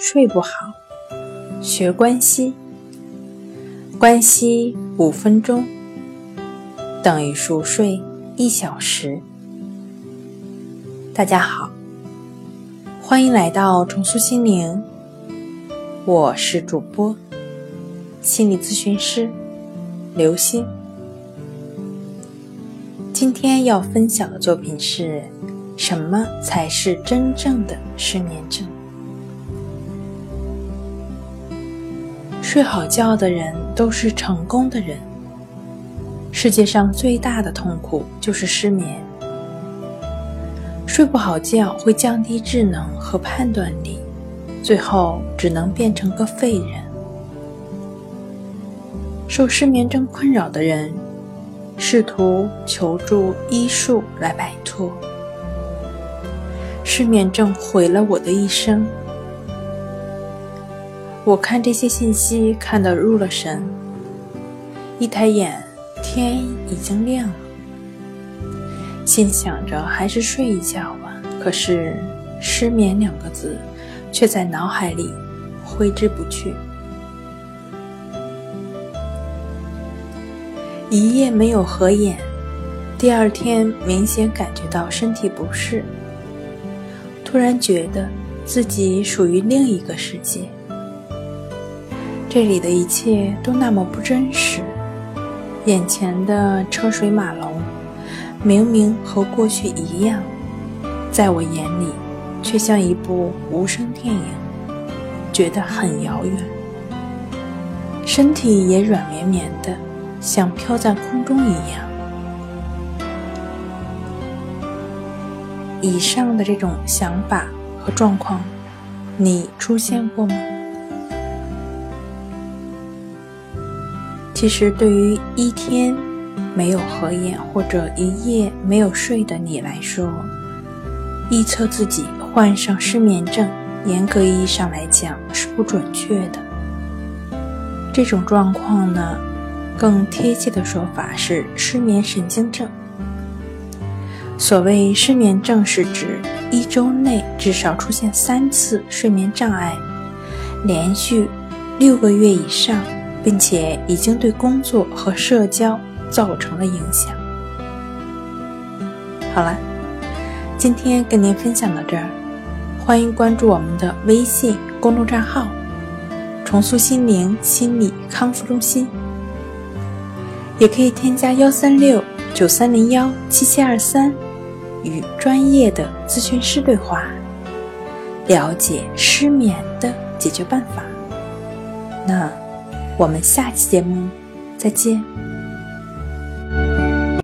睡不好，学关息，关息五分钟等于熟睡一小时。大家好，欢迎来到重塑心灵，我是主播心理咨询师刘星。今天要分享的作品是。什么才是真正的失眠症？睡好觉的人都是成功的人。世界上最大的痛苦就是失眠。睡不好觉会降低智能和判断力，最后只能变成个废人。受失眠症困扰的人，试图求助医术来摆脱。失眠症毁了我的一生。我看这些信息看得入了神，一抬眼天已经亮了，心想着还是睡一觉吧。可是失眠两个字却在脑海里挥之不去。一夜没有合眼，第二天明显感觉到身体不适。突然觉得自己属于另一个世界，这里的一切都那么不真实。眼前的车水马龙，明明和过去一样，在我眼里却像一部无声电影，觉得很遥远。身体也软绵绵的，像飘在空中一样。以上的这种想法和状况，你出现过吗？其实，对于一天没有合眼或者一夜没有睡的你来说，预测自己患上失眠症，严格意义上来讲是不准确的。这种状况呢，更贴切的说法是失眠神经症。所谓失眠症，是指一周内至少出现三次睡眠障碍，连续六个月以上，并且已经对工作和社交造成了影响。好了，今天跟您分享到这儿，欢迎关注我们的微信公众账号“重塑心灵心理康复中心”，也可以添加幺三六九三零幺七七二三。与专业的咨询师对话，了解失眠的解决办法。那我们下期节目再见。